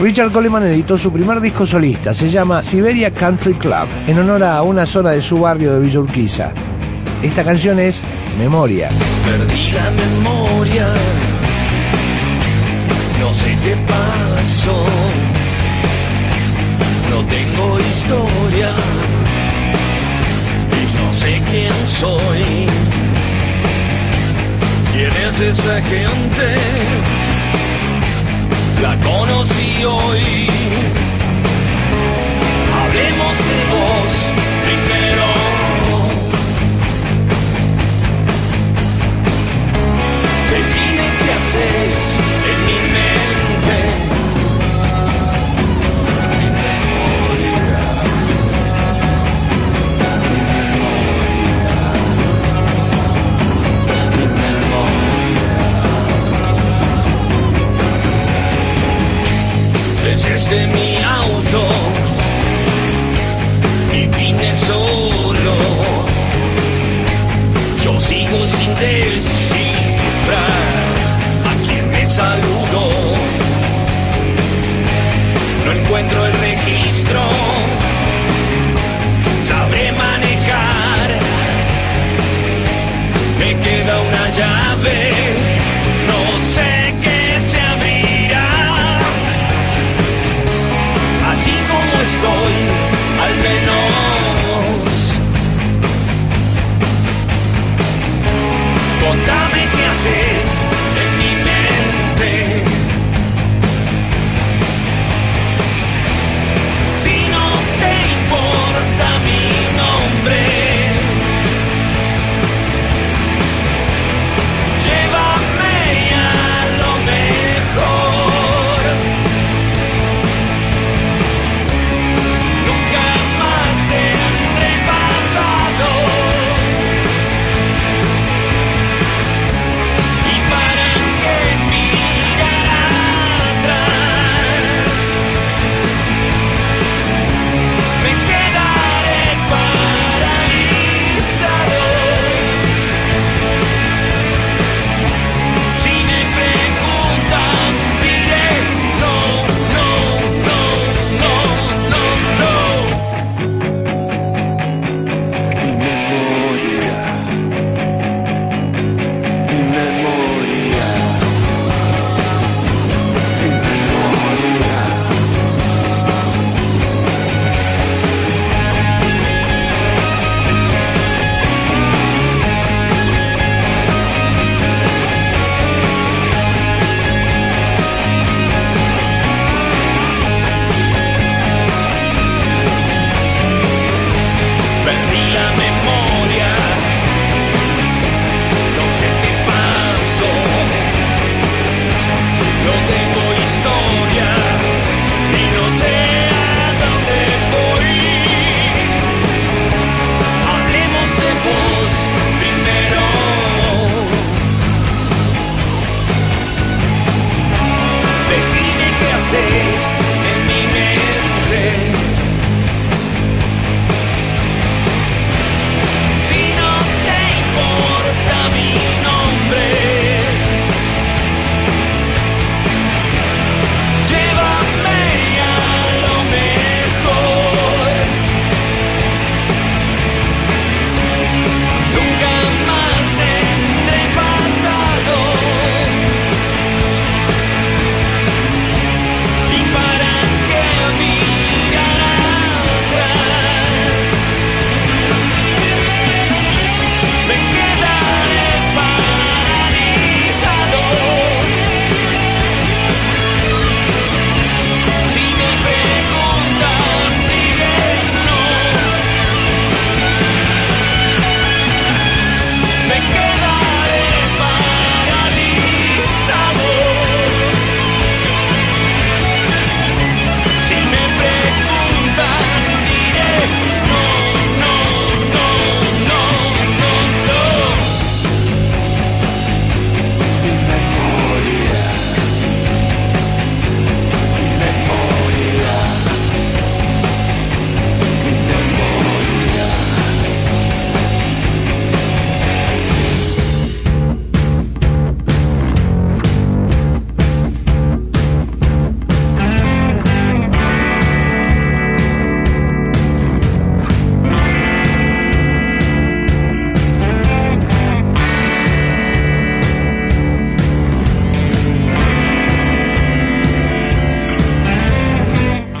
Richard Coleman editó su primer disco solista, se llama Siberia Country Club, en honor a una zona de su barrio de Villa Urquiza. Esta canción es Memoria. Perdí la memoria, no sé qué pasó, no tengo historia y no sé quién soy. ¿Quién es esa gente? La conocí hoy. Hablemos de vos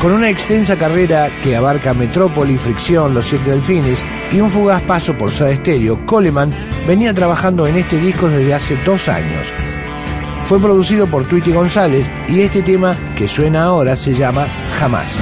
Con una extensa carrera que abarca Metrópoli, Fricción, Los Siete Delfines y un fugaz paso por Soda Stereo, Coleman venía trabajando en este disco desde hace dos años. Fue producido por Tweety González y este tema que suena ahora se llama Jamás.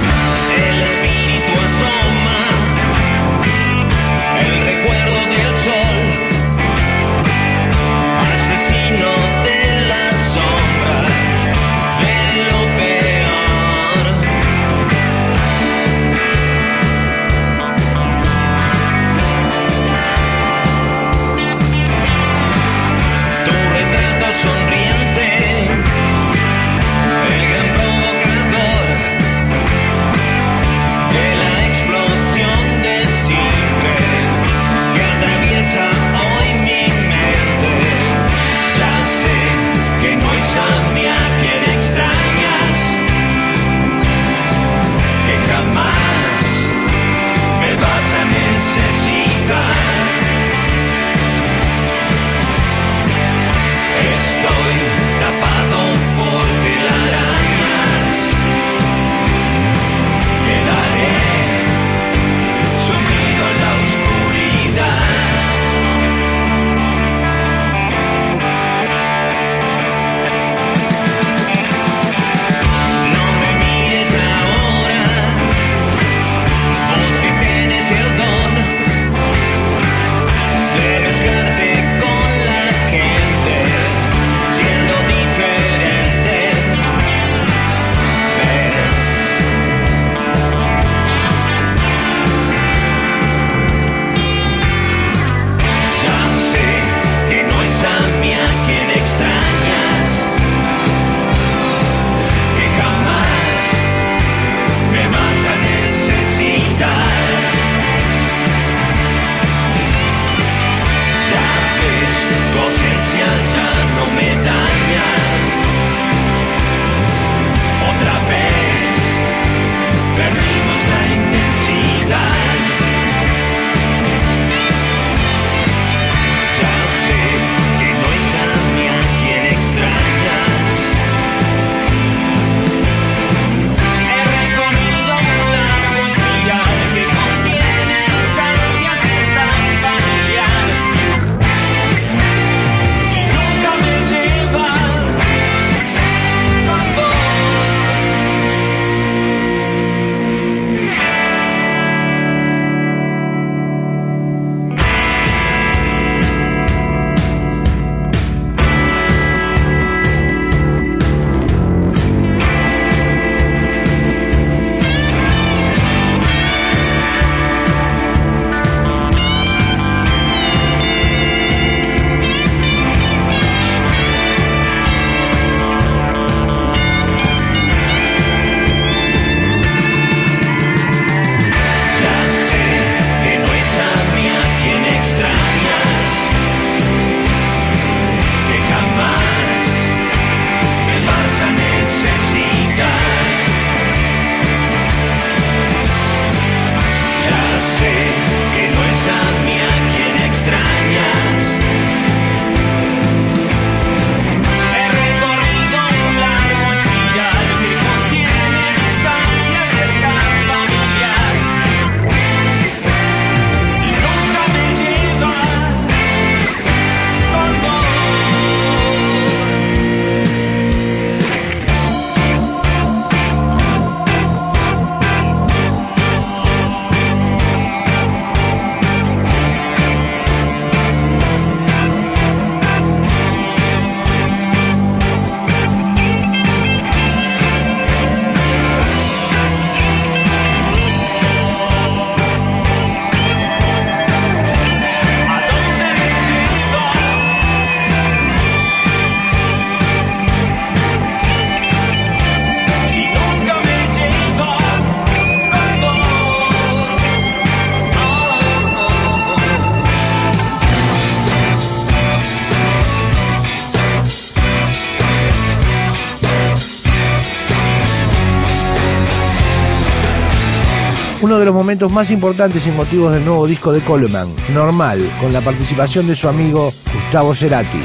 de los momentos más importantes y motivos del nuevo disco de Coleman, Normal, con la participación de su amigo Gustavo Cerati.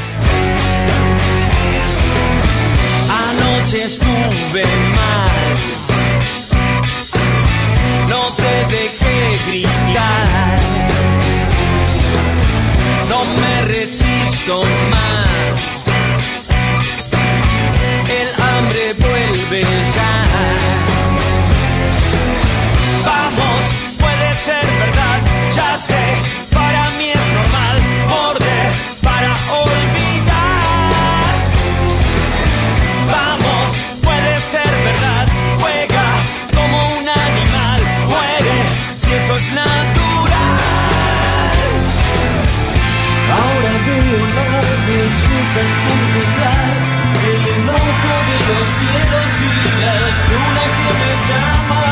Anoche estuve mal, no te dejé gritar, no me resisto. Es natural. Ahora veo la belleza contemplar el enojo de los cielos y la luna que me llama.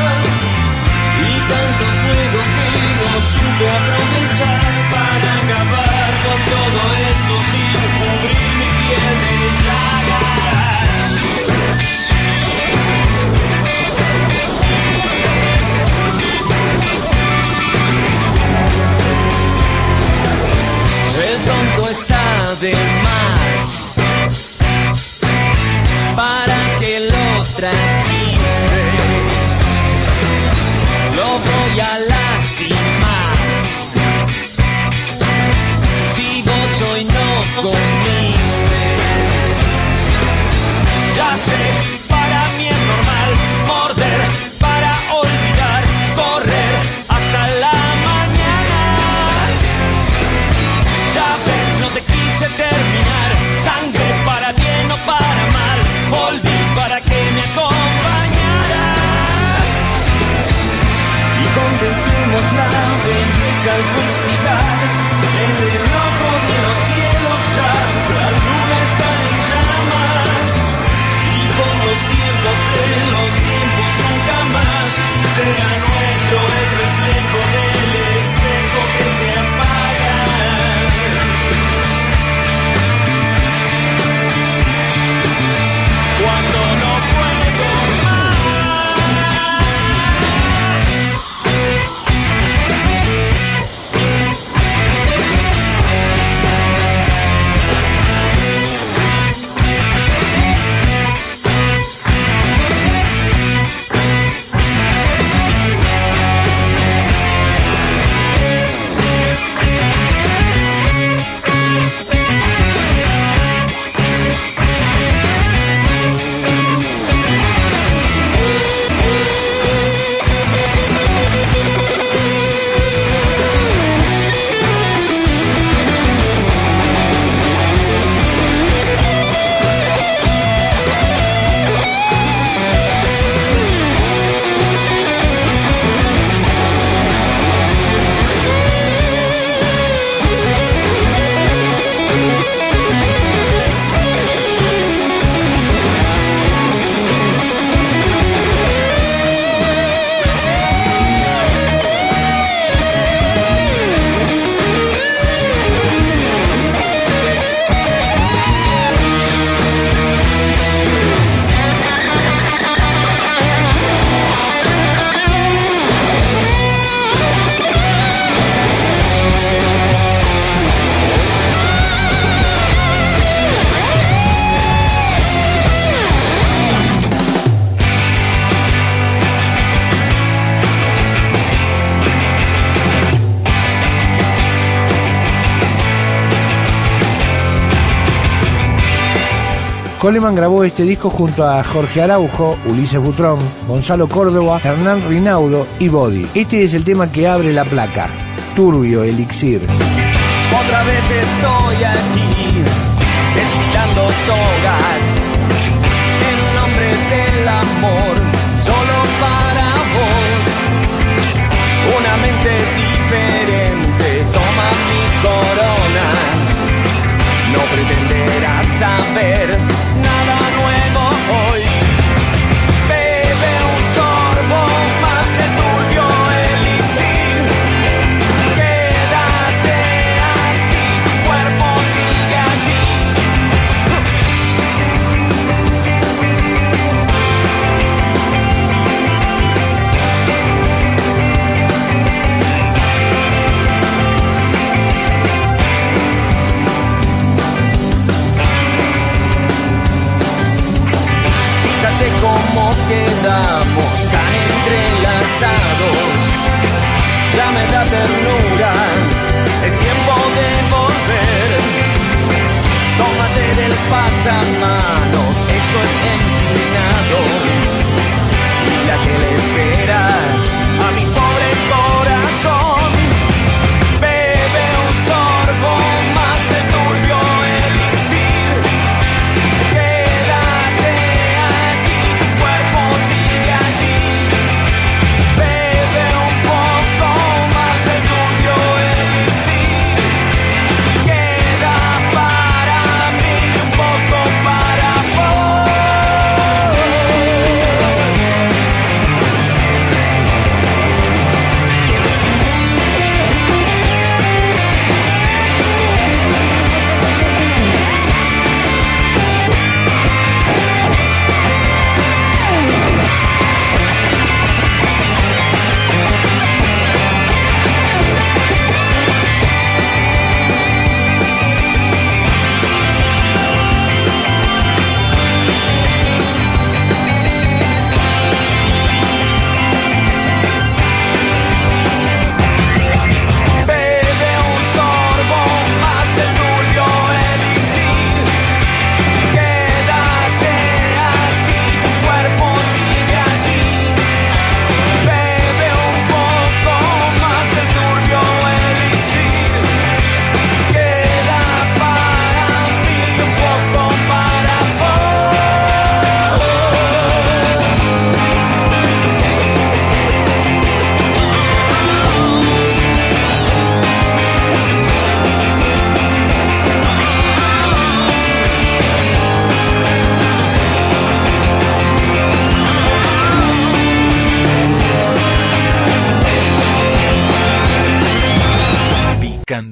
Y tanto fuego que no supe aprovechar belleza Coleman grabó este disco junto a Jorge Araujo, Ulises Butrón, Gonzalo Córdoba, Hernán Rinaudo y Body. Este es el tema que abre la placa, Turbio Elixir. Otra vez estoy aquí, desfilando togas, en nombre del amor, solo para vos. Una mente diferente toma mi corona, Fíjate cómo quedamos tan entrelazados. Ya me da ternura, es tiempo de volver. Tómate del pasamanos, esto es empinado. Mira que le espera